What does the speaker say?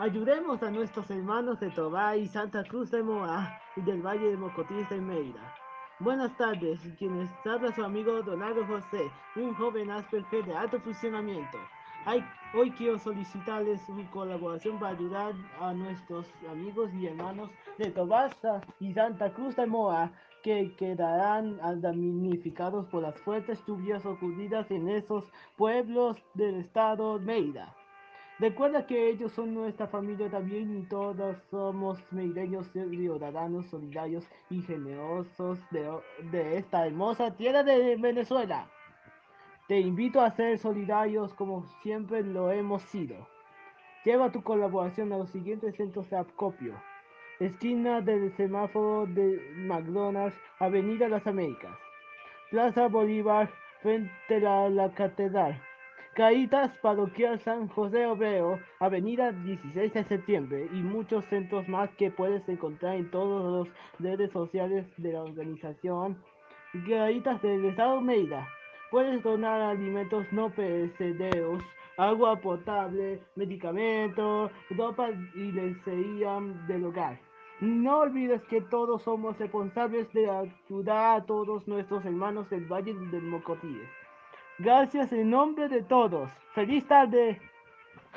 Ayudemos a nuestros hermanos de Tobá y Santa Cruz de Moa y del Valle de Mocotíes de Mérida. Buenas tardes, quienes habla su amigo Donaldo José, un joven Asperger de alto funcionamiento. hoy quiero solicitarles su colaboración para ayudar a nuestros amigos y hermanos de Tobasa y Santa Cruz de Moa que quedarán damnificados por las fuertes lluvias ocurridas en esos pueblos del estado Mérida. Recuerda que ellos son nuestra familia también y todos somos meireños ciudadanos solidarios y generosos de, esta hermosa tierra de Venezuela. Te invito a ser solidarios como siempre lo hemos sido. Lleva tu colaboración a los siguientes centros de acopio. Esquina del semáforo de McDonald's, Avenida Las Américas. Plaza Bolívar, frente a la catedral. Caritas Parroquial San José Obrero, Avenida 16 de septiembre y muchos centros más que puedes encontrar en todas las redes sociales de la organización Caritas del Estado Mérida. Puedes donar alimentos no perecederos, agua potable, medicamentos, ropa y lencería del hogar. No olvides que todos somos responsables de ayudar a todos nuestros hermanos del Valle del Mocotíes. Gracias en nombre de todos. Feliz tarde.